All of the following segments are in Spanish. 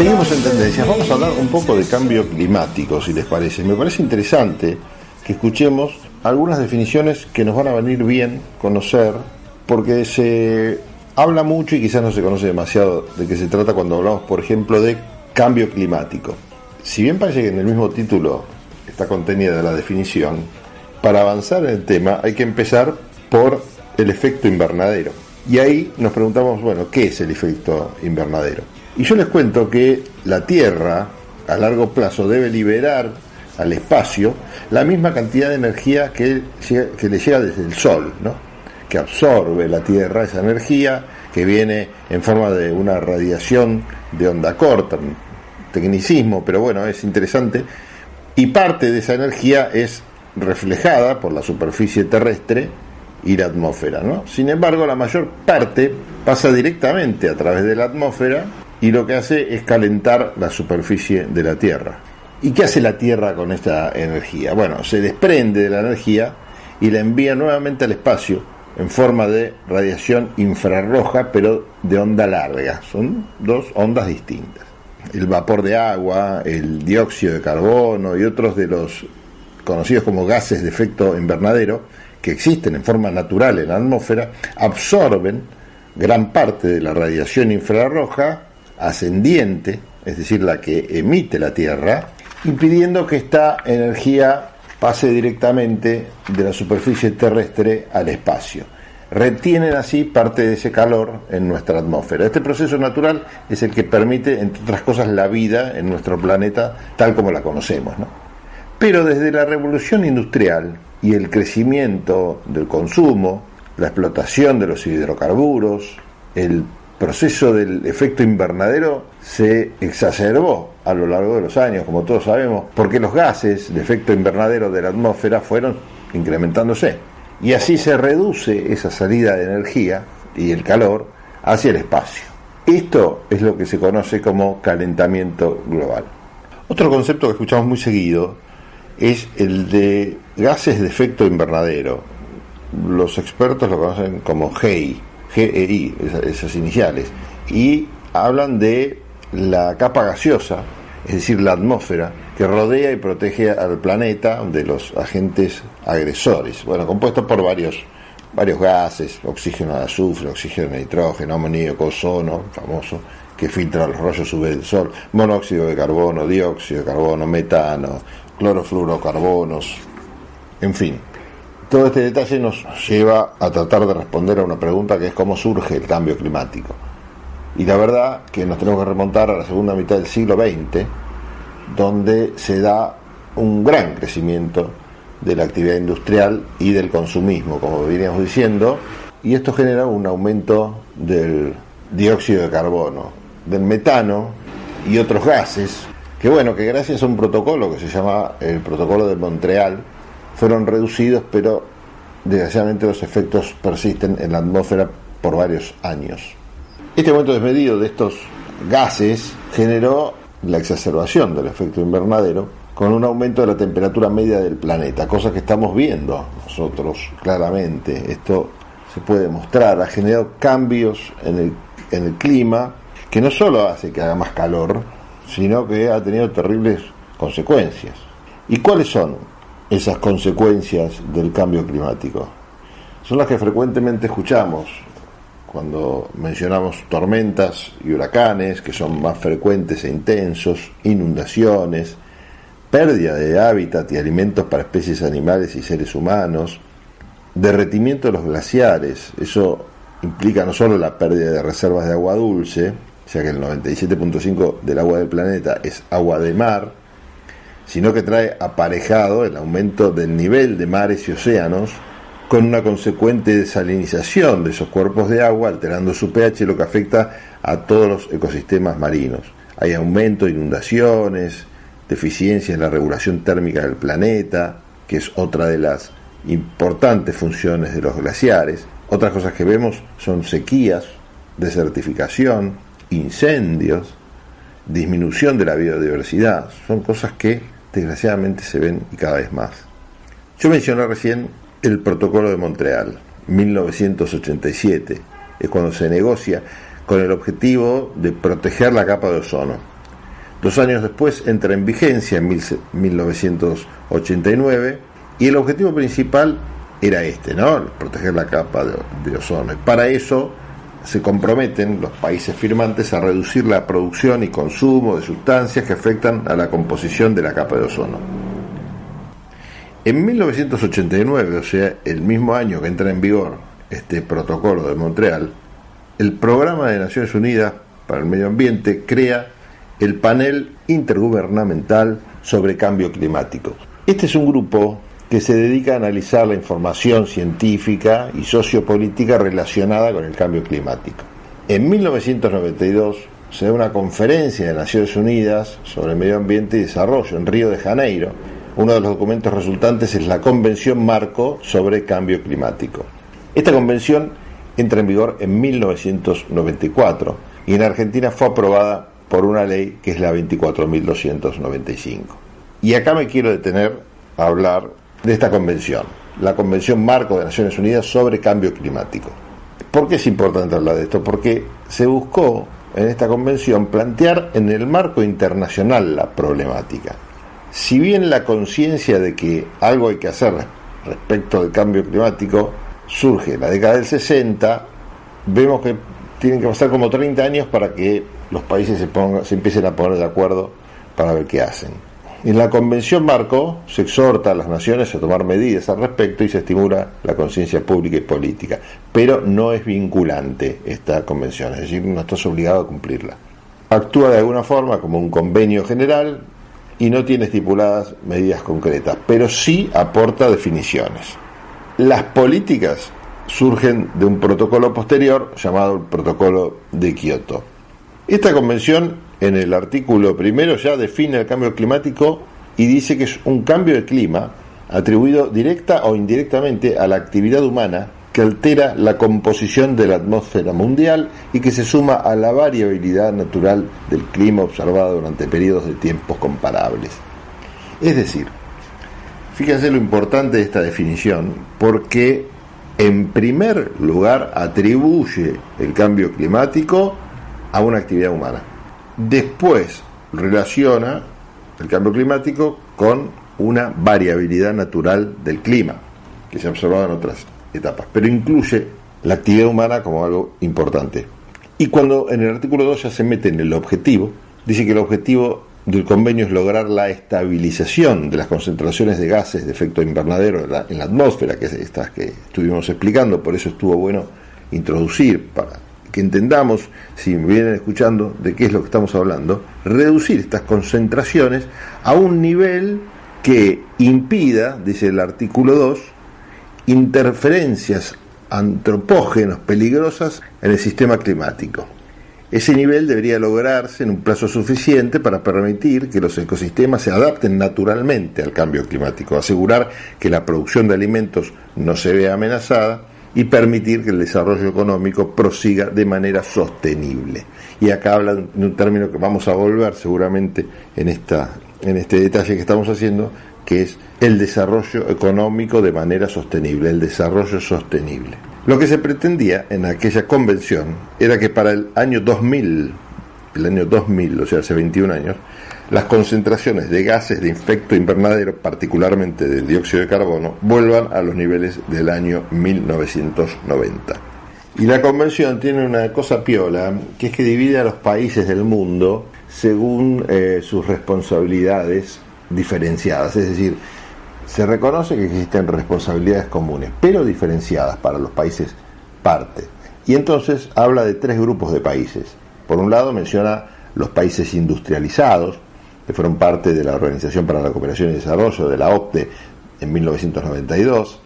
Seguimos en tendencias. Vamos a hablar un poco de cambio climático, si les parece. Me parece interesante que escuchemos algunas definiciones que nos van a venir bien conocer, porque se habla mucho y quizás no se conoce demasiado de qué se trata cuando hablamos, por ejemplo, de cambio climático. Si bien parece que en el mismo título está contenida la definición, para avanzar en el tema hay que empezar por el efecto invernadero. Y ahí nos preguntamos, bueno, ¿qué es el efecto invernadero? Y yo les cuento que la Tierra a largo plazo debe liberar al espacio la misma cantidad de energía que, que le llega desde el Sol, ¿no? que absorbe la Tierra esa energía, que viene en forma de una radiación de onda corta, tecnicismo, pero bueno, es interesante, y parte de esa energía es reflejada por la superficie terrestre y la atmósfera. ¿no? Sin embargo, la mayor parte pasa directamente a través de la atmósfera y lo que hace es calentar la superficie de la Tierra. ¿Y qué hace la Tierra con esta energía? Bueno, se desprende de la energía y la envía nuevamente al espacio en forma de radiación infrarroja, pero de onda larga. Son dos ondas distintas. El vapor de agua, el dióxido de carbono y otros de los conocidos como gases de efecto invernadero, que existen en forma natural en la atmósfera, absorben gran parte de la radiación infrarroja ascendiente, es decir, la que emite la Tierra, impidiendo que esta energía pase directamente de la superficie terrestre al espacio. Retienen así parte de ese calor en nuestra atmósfera. Este proceso natural es el que permite, entre otras cosas, la vida en nuestro planeta tal como la conocemos. Pero desde la revolución industrial y el crecimiento del consumo, la explotación de los hidrocarburos, el proceso del efecto invernadero se exacerbó a lo largo de los años, como todos sabemos, porque los gases de efecto invernadero de la atmósfera fueron incrementándose. Y así se reduce esa salida de energía y el calor hacia el espacio. Esto es lo que se conoce como calentamiento global. Otro concepto que escuchamos muy seguido es el de gases de efecto invernadero. Los expertos lo conocen como GEI, GEI, esas iniciales, y hablan de la capa gaseosa, es decir, la atmósfera, que rodea y protege al planeta de los agentes agresores. Bueno, compuesto por varios, varios gases, oxígeno de azufre, oxígeno de nitrógeno, amoníaco, ozono, famoso, que filtra los rayos UV del Sol, monóxido de carbono, dióxido de carbono, metano, clorofluorocarbonos, en fin. Todo este detalle nos lleva a tratar de responder a una pregunta que es cómo surge el cambio climático. Y la verdad que nos tenemos que remontar a la segunda mitad del siglo XX, donde se da un gran crecimiento de la actividad industrial y del consumismo, como veníamos diciendo, y esto genera un aumento del dióxido de carbono, del metano y otros gases, que bueno, que gracias a un protocolo que se llama el protocolo de Montreal, fueron reducidos, pero desgraciadamente los efectos persisten en la atmósfera por varios años. Este aumento desmedido de estos gases generó la exacerbación del efecto invernadero con un aumento de la temperatura media del planeta, cosa que estamos viendo nosotros claramente. Esto se puede mostrar, ha generado cambios en el, en el clima que no solo hace que haga más calor, sino que ha tenido terribles consecuencias. ¿Y cuáles son? Esas consecuencias del cambio climático. Son las que frecuentemente escuchamos cuando mencionamos tormentas y huracanes, que son más frecuentes e intensos, inundaciones, pérdida de hábitat y alimentos para especies animales y seres humanos, derretimiento de los glaciares, eso implica no solo la pérdida de reservas de agua dulce, ya que el 97.5 del agua del planeta es agua de mar, sino que trae aparejado el aumento del nivel de mares y océanos con una consecuente desalinización de esos cuerpos de agua, alterando su pH, lo que afecta a todos los ecosistemas marinos. Hay aumento de inundaciones, deficiencias en la regulación térmica del planeta, que es otra de las importantes funciones de los glaciares. Otras cosas que vemos son sequías, desertificación, incendios, disminución de la biodiversidad. Son cosas que desgraciadamente se ven y cada vez más. Yo mencioné recién el Protocolo de Montreal, 1987, es cuando se negocia con el objetivo de proteger la capa de ozono. Dos años después entra en vigencia en 1989 y el objetivo principal era este, ¿no? Proteger la capa de, de ozono. Y para eso se comprometen los países firmantes a reducir la producción y consumo de sustancias que afectan a la composición de la capa de ozono. En 1989, o sea, el mismo año que entra en vigor este protocolo de Montreal, el Programa de Naciones Unidas para el Medio Ambiente crea el Panel Intergubernamental sobre Cambio Climático. Este es un grupo que se dedica a analizar la información científica y sociopolítica relacionada con el cambio climático. En 1992 se da una conferencia de Naciones Unidas sobre Medio Ambiente y Desarrollo en Río de Janeiro. Uno de los documentos resultantes es la Convención Marco sobre Cambio Climático. Esta convención entra en vigor en 1994 y en Argentina fue aprobada por una ley que es la 24.295. Y acá me quiero detener a hablar de esta convención, la Convención Marco de Naciones Unidas sobre Cambio Climático. ¿Por qué es importante hablar de esto? Porque se buscó en esta convención plantear en el marco internacional la problemática. Si bien la conciencia de que algo hay que hacer respecto del cambio climático surge en la década del 60, vemos que tienen que pasar como 30 años para que los países se, pongan, se empiecen a poner de acuerdo para ver qué hacen. En la Convención Marco se exhorta a las naciones a tomar medidas al respecto y se estimula la conciencia pública y política, pero no es vinculante esta convención, es decir, no estás obligado a cumplirla. Actúa de alguna forma como un convenio general y no tiene estipuladas medidas concretas, pero sí aporta definiciones. Las políticas surgen de un protocolo posterior llamado el Protocolo de Kioto. Esta convención en el artículo primero ya define el cambio climático y dice que es un cambio de clima atribuido directa o indirectamente a la actividad humana que altera la composición de la atmósfera mundial y que se suma a la variabilidad natural del clima observado durante periodos de tiempos comparables. Es decir, fíjense lo importante de esta definición, porque en primer lugar atribuye el cambio climático a una actividad humana. Después relaciona el cambio climático con una variabilidad natural del clima, que se ha observado en otras etapas, pero incluye la actividad humana como algo importante. Y cuando en el artículo 2 ya se mete en el objetivo, dice que el objetivo del convenio es lograr la estabilización de las concentraciones de gases de efecto invernadero en la, en la atmósfera, que es estas que estuvimos explicando, por eso estuvo bueno introducir para que entendamos, si me vienen escuchando, de qué es lo que estamos hablando, reducir estas concentraciones a un nivel que impida, dice el artículo 2, interferencias antropógenas peligrosas en el sistema climático. Ese nivel debería lograrse en un plazo suficiente para permitir que los ecosistemas se adapten naturalmente al cambio climático, asegurar que la producción de alimentos no se vea amenazada y permitir que el desarrollo económico prosiga de manera sostenible. Y acá habla de un término que vamos a volver seguramente en, esta, en este detalle que estamos haciendo, que es el desarrollo económico de manera sostenible, el desarrollo sostenible. Lo que se pretendía en aquella convención era que para el año 2000, el año 2000, o sea, hace 21 años, las concentraciones de gases de efecto invernadero, particularmente de dióxido de carbono, vuelvan a los niveles del año 1990. Y la convención tiene una cosa piola, que es que divide a los países del mundo según eh, sus responsabilidades diferenciadas. Es decir, se reconoce que existen responsabilidades comunes, pero diferenciadas para los países parte. Y entonces habla de tres grupos de países. Por un lado menciona los países industrializados, que fueron parte de la Organización para la Cooperación y Desarrollo, de la OCDE, en 1992,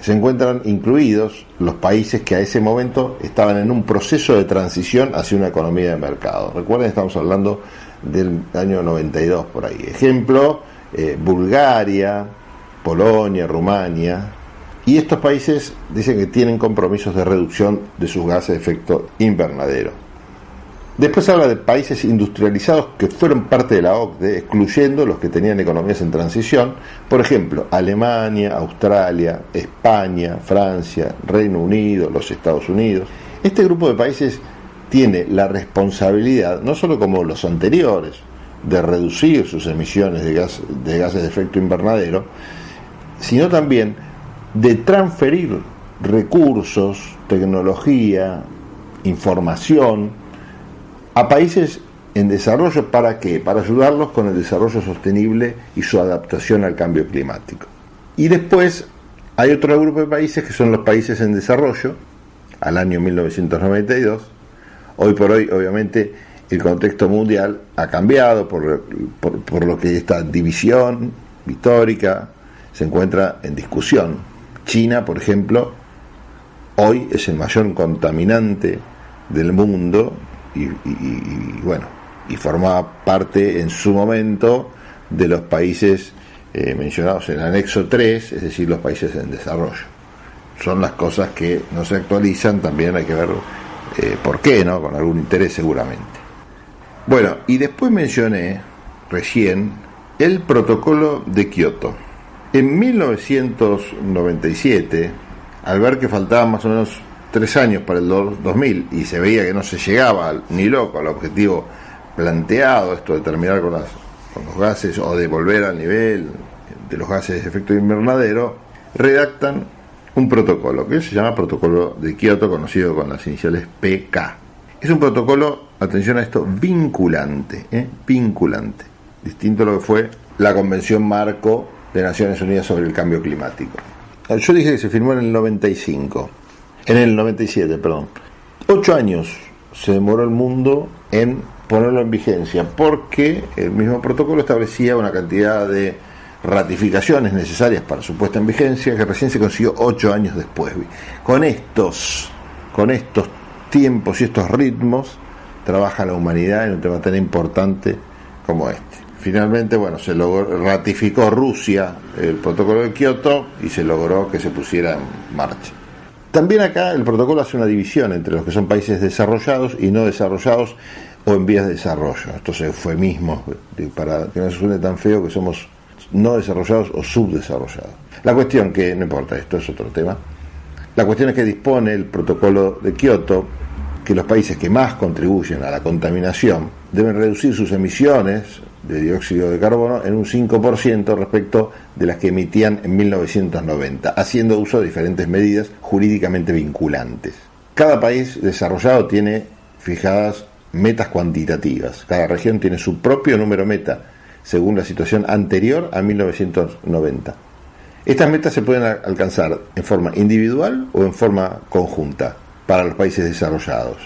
se encuentran incluidos los países que a ese momento estaban en un proceso de transición hacia una economía de mercado. Recuerden, estamos hablando del año 92 por ahí. Ejemplo, eh, Bulgaria, Polonia, Rumania. Y estos países dicen que tienen compromisos de reducción de sus gases de efecto invernadero. Después habla de países industrializados que fueron parte de la OCDE, excluyendo los que tenían economías en transición, por ejemplo, Alemania, Australia, España, Francia, Reino Unido, los Estados Unidos. Este grupo de países tiene la responsabilidad, no solo como los anteriores, de reducir sus emisiones de, gas, de gases de efecto invernadero, sino también de transferir recursos, tecnología, información a países en desarrollo para qué? Para ayudarlos con el desarrollo sostenible y su adaptación al cambio climático. Y después hay otro grupo de países que son los países en desarrollo, al año 1992. Hoy por hoy, obviamente, el contexto mundial ha cambiado por, por, lo que esta división histórica se encuentra en discusión. China, por ejemplo, hoy es el mayor contaminante del mundo y, bueno, y formaba parte en su momento de los países eh, mencionados en anexo 3, es decir, los países en desarrollo. Son las cosas que no se actualizan, también hay que ver eh, por qué, ¿no? Con algún interés seguramente. Bueno, y después mencioné recién el protocolo de Kioto. En 1997, al ver que faltaban más o menos tres años para el 2000 y se veía que no se llegaba ni loco al objetivo planteado, esto de terminar con, las, con los gases o de volver al nivel de los gases de efecto invernadero, redactan un protocolo que se llama Protocolo de Kioto, conocido con las iniciales PK. Es un protocolo, atención a esto, vinculante, ¿eh? vinculante, distinto a lo que fue la Convención Marco de Naciones Unidas sobre el Cambio Climático. Yo dije que se firmó en el 95, en el 97, perdón. Ocho años se demoró el mundo en ponerlo en vigencia, porque el mismo protocolo establecía una cantidad de ratificaciones necesarias para su puesta en vigencia que recién se consiguió ocho años después. Con estos, con estos tiempos y estos ritmos trabaja la humanidad en un tema tan importante como este. Finalmente, bueno, se logró, ratificó Rusia el protocolo de Kioto y se logró que se pusiera en marcha. También acá el protocolo hace una división entre los que son países desarrollados y no desarrollados o en vías de desarrollo. Estos eufemismos para que no se suene tan feo que somos no desarrollados o subdesarrollados. La cuestión que, no importa, esto es otro tema, la cuestión es que dispone el protocolo de Kioto que los países que más contribuyen a la contaminación deben reducir sus emisiones de dióxido de carbono en un 5% respecto de las que emitían en 1990, haciendo uso de diferentes medidas jurídicamente vinculantes. Cada país desarrollado tiene fijadas metas cuantitativas, cada región tiene su propio número meta, según la situación anterior a 1990. Estas metas se pueden alcanzar en forma individual o en forma conjunta para los países desarrollados.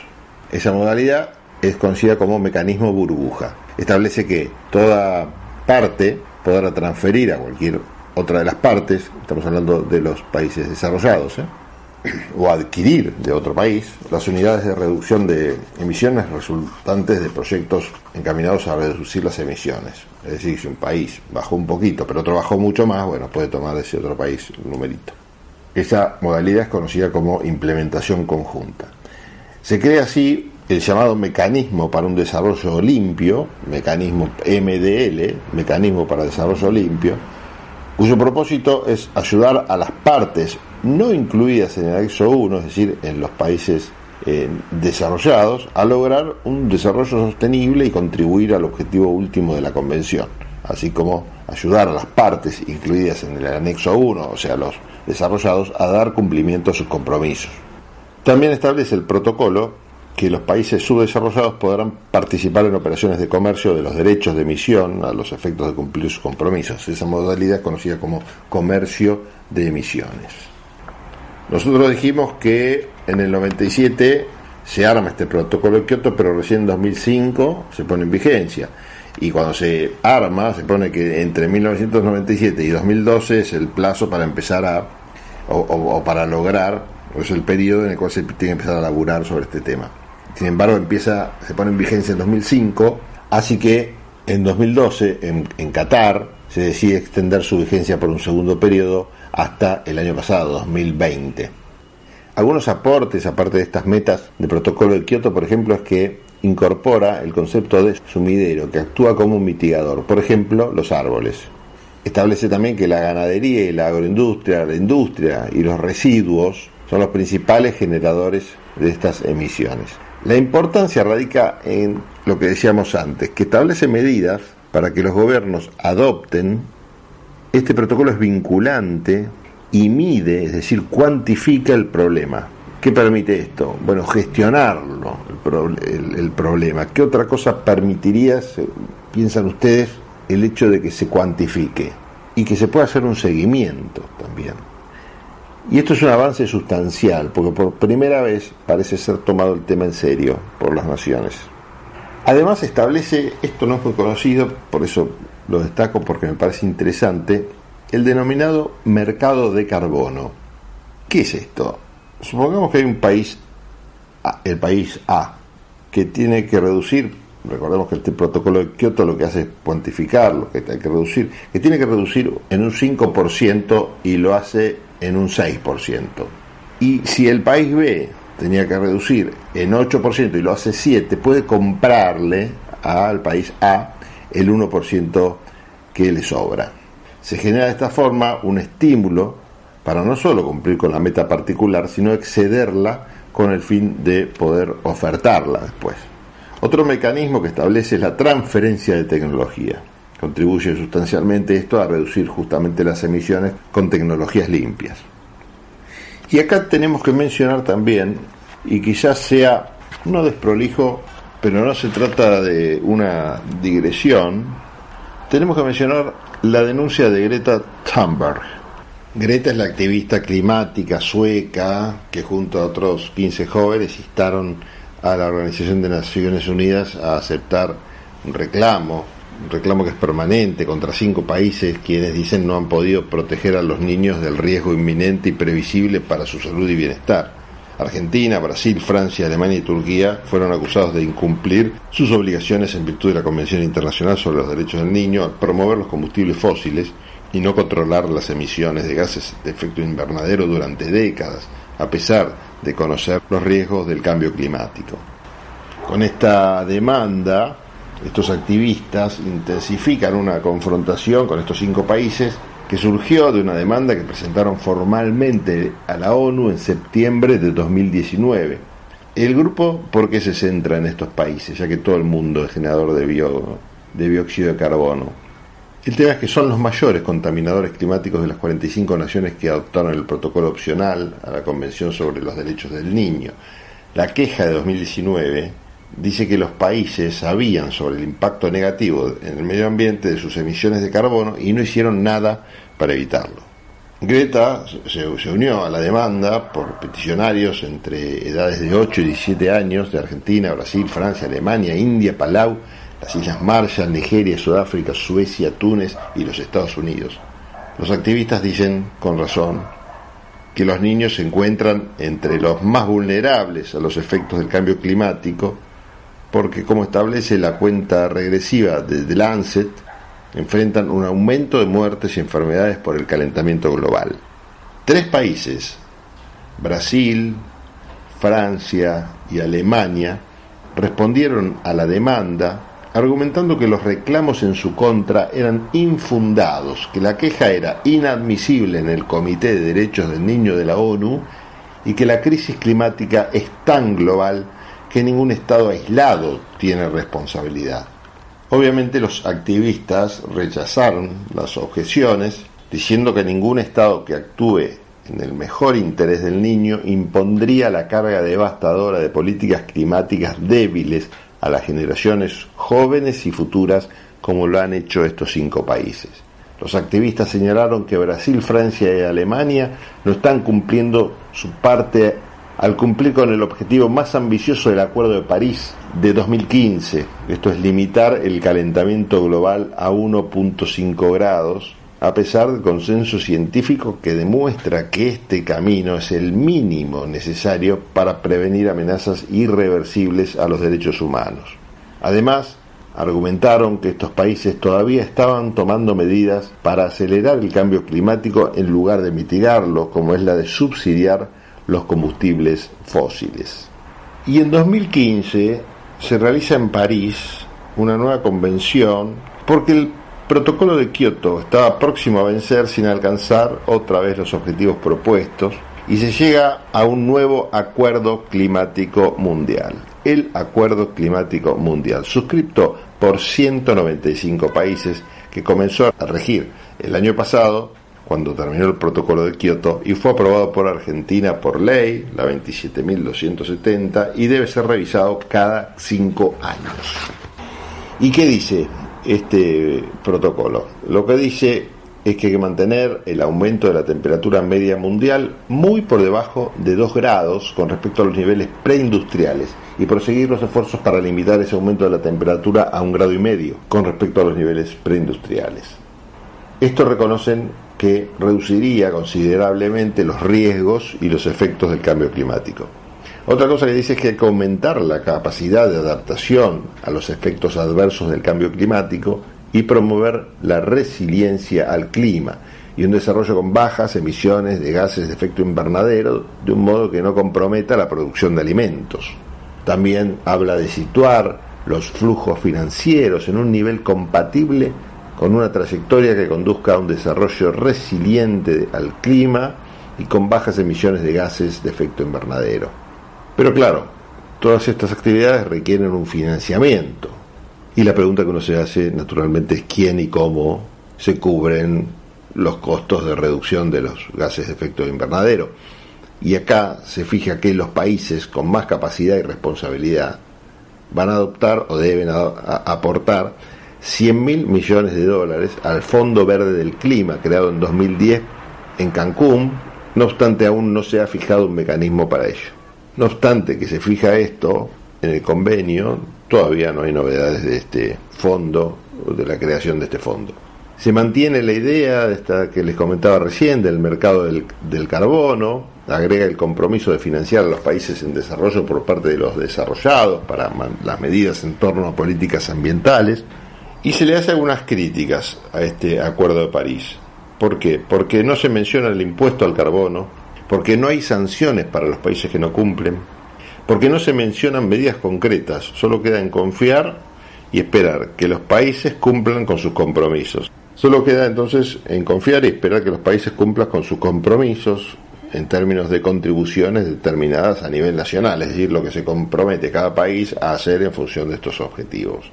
Esa modalidad es conocida como mecanismo burbuja. Establece que toda parte podrá transferir a cualquier otra de las partes, estamos hablando de los países desarrollados, ¿eh? o adquirir de otro país las unidades de reducción de emisiones resultantes de proyectos encaminados a reducir las emisiones. Es decir, si un país bajó un poquito, pero otro bajó mucho más, bueno, puede tomar de ese otro país un numerito. Esa modalidad es conocida como implementación conjunta. Se crea así el llamado mecanismo para un desarrollo limpio, mecanismo MDL, mecanismo para desarrollo limpio, cuyo propósito es ayudar a las partes no incluidas en el anexo 1, es decir, en los países eh, desarrollados, a lograr un desarrollo sostenible y contribuir al objetivo último de la Convención, así como ayudar a las partes incluidas en el anexo 1, o sea, los desarrollados a dar cumplimiento a sus compromisos. También establece el protocolo que los países subdesarrollados podrán participar en operaciones de comercio de los derechos de emisión a los efectos de cumplir sus compromisos. Esa modalidad es conocida como comercio de emisiones. Nosotros dijimos que en el 97 se arma este protocolo de Kioto, pero recién en 2005 se pone en vigencia. Y cuando se arma, se pone que entre 1997 y 2012 es el plazo para empezar a, o, para lograr, o es el periodo en el cual se tiene que empezar a laburar sobre este tema. Sin embargo, empieza, se pone en vigencia en 2005, así que en 2012, en, en Qatar, se decide extender su vigencia por un segundo periodo hasta el año pasado, 2020. Algunos aportes, aparte de estas metas de protocolo de Kioto, por ejemplo, es que incorpora el concepto de sumidero, que actúa como un mitigador, por ejemplo, los árboles. Establece también que la ganadería y la agroindustria, la industria y los residuos son los principales generadores de estas emisiones. La importancia radica en lo que decíamos antes, que establece medidas para que los gobiernos adopten. Este protocolo es vinculante y mide, es decir, cuantifica el problema. ¿Qué permite esto? Bueno, gestionarlo, el, problema. ¿Qué otra cosa permitiría, piensan ustedes, el hecho de que se cuantifique y que se pueda hacer un seguimiento también? Y esto es un avance sustancial, porque por primera vez parece ser tomado el tema en serio por las naciones. Además establece, esto no es muy conocido, por eso lo destaco porque me parece interesante, el denominado mercado de carbono. ¿Qué es esto? Supongamos que hay un país, el país A, que tiene que reducir, recordemos que este protocolo de Kioto lo que hace es cuantificar lo que hay que reducir, que tiene que reducir en un 5% y lo hace en un 6%. Y si el país B tenía que reducir en 8% y lo hace 7%, puede comprarle al país A el 1% que le sobra. Se genera de esta forma un estímulo para no solo cumplir con la meta particular, sino excederla con el fin de poder ofertarla después. Otro mecanismo que establece es la transferencia de tecnología. Contribuye sustancialmente esto a reducir justamente las emisiones con tecnologías limpias. Y acá tenemos que mencionar también, y quizás sea uno desprolijo, pero no se trata de una digresión, tenemos que mencionar la denuncia de Greta Thunberg. Greta es la activista climática sueca que junto a otros 15 jóvenes instaron a la Organización de Naciones Unidas a aceptar un reclamo reclamo que es permanente contra cinco países quienes dicen no han podido proteger a los niños del riesgo inminente y previsible para su salud y bienestar. Argentina, Brasil, Francia, Alemania y Turquía fueron acusados de incumplir sus obligaciones en virtud de la Convención Internacional sobre los Derechos del Niño al promover los combustibles fósiles y no controlar las emisiones de gases de efecto invernadero durante décadas, a pesar de conocer los riesgos del cambio climático. Con esta demanda, estos activistas intensifican una confrontación con estos cinco países que surgió de una demanda que presentaron formalmente a la ONU en septiembre de 2019. El grupo, ¿por qué se centra en estos países? Ya que todo el mundo es generador de, de dióxido de carbono. El tema es que son los mayores contaminadores climáticos de las 45 naciones que adoptaron el protocolo opcional a la Convención sobre los Derechos del Niño. La queja de 2019 dice que los países sabían sobre el impacto negativo en el medio ambiente de sus emisiones de carbono y no hicieron nada para evitarlo. Greta se, unió a la demanda por peticionarios entre edades de 8 y 17 años de Argentina, Brasil, Francia, Alemania, India, Palau, las Islas Marshall, Nigeria, Sudáfrica, Suecia, Túnez y los Estados Unidos. Los activistas dicen, con razón, que los niños se encuentran entre los más vulnerables a los efectos del cambio climático porque como establece la cuenta regresiva de The Lancet, enfrentan un aumento de muertes y enfermedades por el calentamiento global. Tres países, Brasil, Francia y Alemania, respondieron a la demanda argumentando que los reclamos en su contra eran infundados, que la queja era inadmisible en el Comité de Derechos del Niño de la ONU y que la crisis climática es tan global que ningún Estado aislado tiene responsabilidad. Obviamente los activistas rechazaron las objeciones diciendo que ningún Estado que actúe en el mejor interés del niño impondría la carga devastadora de políticas climáticas débiles a las generaciones jóvenes y futuras como lo han hecho estos cinco países. Los activistas señalaron que Brasil, Francia y Alemania no están cumpliendo su parte al cumplir con el objetivo más ambicioso del Acuerdo de París de 2015, esto es limitar el calentamiento global a 1.5 grados, a pesar del consenso científico que demuestra que este camino es el mínimo necesario para prevenir amenazas irreversibles a los derechos humanos. Además, argumentaron que estos países todavía estaban tomando medidas para acelerar el cambio climático en lugar de mitigarlo, como es la de subsidiar los combustibles fósiles. Y en 2015 se realiza en París una nueva convención porque el protocolo de Kioto estaba próximo a vencer sin alcanzar otra vez los objetivos propuestos y se llega a un nuevo acuerdo climático mundial. el Acuerdo Climático Mundial, suscripto por 195 países que comenzó a regir el año pasado cuando terminó el protocolo de Kioto y fue aprobado por Argentina por ley, la 27.270, y debe ser revisado cada cinco años. ¿Y qué dice este protocolo? Lo que dice es que hay que mantener el aumento de la temperatura media mundial muy por debajo de 2 grados con respecto a los niveles preindustriales y proseguir los esfuerzos para limitar ese aumento de la temperatura a un grado y medio con respecto a los niveles preindustriales. Esto reconocen que reduciría considerablemente los riesgos y los efectos del cambio climático. Otra cosa que dice es que hay que aumentar la capacidad de adaptación a los efectos adversos del cambio climático y promover la resiliencia al clima y un desarrollo con bajas emisiones de gases de efecto invernadero de un modo que no comprometa la producción de alimentos. También habla de situar los flujos financieros en un nivel compatible con una trayectoria que conduzca a un desarrollo resiliente al clima y con bajas emisiones de gases de efecto invernadero. Pero claro, todas estas actividades requieren un financiamiento y la pregunta que uno se hace naturalmente es quién y cómo se cubren los costos de reducción de los gases de efecto invernadero. Y acá se fija que los países con más capacidad y responsabilidad van a adoptar o deben aportar 100 mil millones de dólares al Fondo Verde del Clima, creado en 2010 en Cancún, no obstante aún no se ha fijado un mecanismo para ello. No obstante que se fija esto en el convenio, todavía no hay novedades de este fondo, de la creación de este fondo. Se mantiene la idea de esta que les comentaba recién del mercado del, del, carbono, agrega el compromiso de financiar a los países en desarrollo por parte de los desarrollados para las medidas en torno a políticas ambientales y se le hace algunas críticas a este Acuerdo de París. ¿Por qué? Porque no se menciona el impuesto al carbono, porque no hay sanciones para los países que no cumplen, porque no se mencionan medidas concretas, solo queda en confiar y esperar que los países cumplan con sus compromisos. Solo queda entonces en confiar y esperar que los países cumplan con sus compromisos en términos de contribuciones determinadas a nivel nacional, es decir, lo que se compromete cada país a hacer en función de estos objetivos.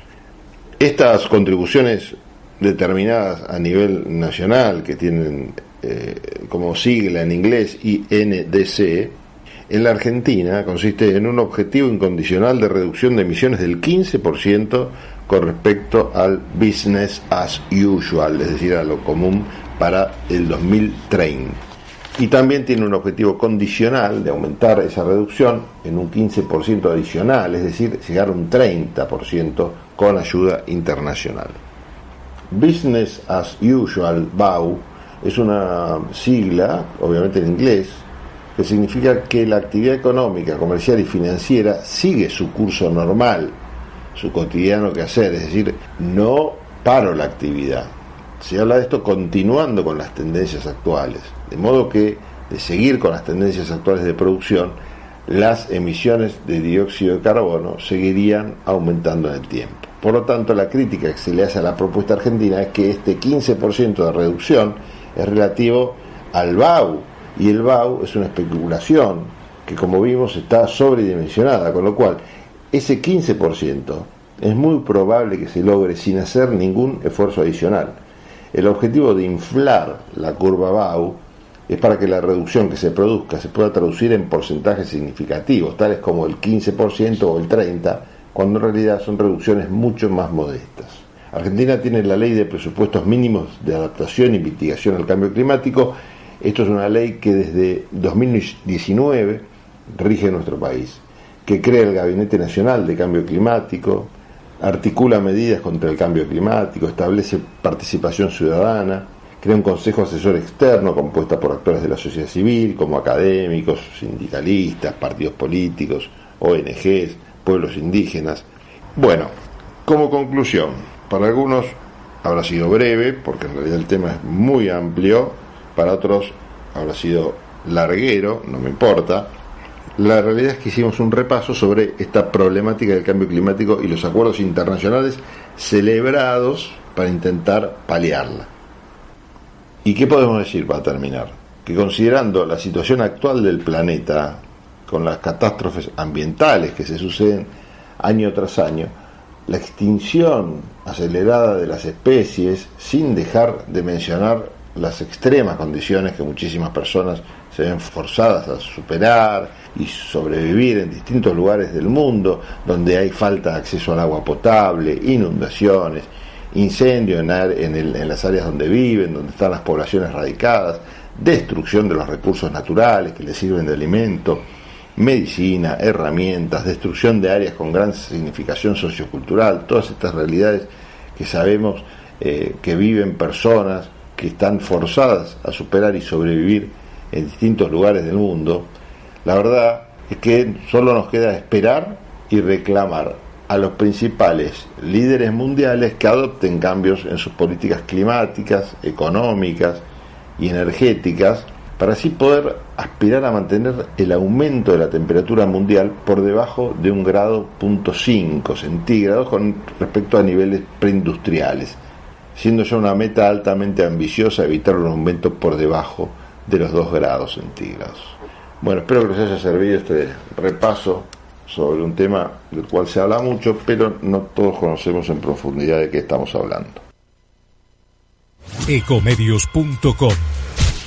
Estas contribuciones determinadas a nivel nacional, que tienen eh, como sigla en inglés INDC, en la Argentina consiste en un objetivo incondicional de reducción de emisiones del 15% con respecto al business as usual, es decir, a lo común para el 2030. Y también tiene un objetivo condicional de aumentar esa reducción en un 15% adicional, es decir, llegar a un 30% con ayuda internacional. Business as usual, BAU, es una sigla, obviamente en inglés, que significa que la actividad económica, comercial y financiera sigue su curso normal, su cotidiano que hacer, es decir, no paro la actividad. Se habla de esto continuando con las tendencias actuales, de modo que de seguir con las tendencias actuales de producción, las emisiones de dióxido de carbono seguirían aumentando en el tiempo. Por lo tanto, la crítica que se le hace a la propuesta argentina es que este 15% de reducción es relativo al BAU, y el BAU es una especulación que como vimos está sobredimensionada, con lo cual ese 15% es muy probable que se logre sin hacer ningún esfuerzo adicional. El objetivo de inflar la curva BAU es para que la reducción que se produzca se pueda traducir en porcentajes significativos, tales como el 15% o el 30%, cuando en realidad son reducciones mucho más modestas. Argentina tiene la ley de presupuestos mínimos de adaptación y mitigación al cambio climático esto es una ley que desde 2019 rige nuestro país, que crea el Gabinete Nacional de Cambio Climático, articula medidas contra el cambio climático, establece participación ciudadana, crea un consejo asesor externo compuesto por actores de la sociedad civil, como académicos, sindicalistas, partidos políticos, ONGs, pueblos indígenas. Bueno, como conclusión, para algunos habrá sido breve, porque en realidad el tema es muy amplio, para otros habrá sido larguero, no me importa. La realidad es que hicimos un repaso sobre esta problemática del cambio climático y los acuerdos internacionales celebrados para intentar paliarla. ¿Y qué podemos decir para terminar? Que considerando la situación actual del planeta, con las catástrofes ambientales que se suceden año tras año, la extinción acelerada de las especies, sin dejar de mencionar las extremas condiciones que muchísimas personas se ven forzadas a superar y sobrevivir en distintos lugares del mundo, donde hay falta de acceso al agua potable, inundaciones, incendios en, las áreas donde viven, donde están las poblaciones radicadas, destrucción de los recursos naturales que les sirven de alimento, medicina, herramientas, destrucción de áreas con gran significación sociocultural, todas estas realidades que sabemos eh, que viven personas que están forzadas a superar y sobrevivir en distintos lugares del mundo, la verdad es que solo nos queda esperar y reclamar a los principales líderes mundiales que adopten cambios en sus políticas climáticas, económicas y energéticas para así poder aspirar a mantener el aumento de la temperatura mundial por debajo de un grado punto cinco centígrados con respecto a niveles preindustriales, siendo ya una meta altamente ambiciosa evitar un aumento por debajo de los dos grados centígrados. Bueno, espero que les haya servido este repaso sobre un tema del cual se habla mucho, pero no todos conocemos en profundidad de qué estamos hablando. Ecomedios.com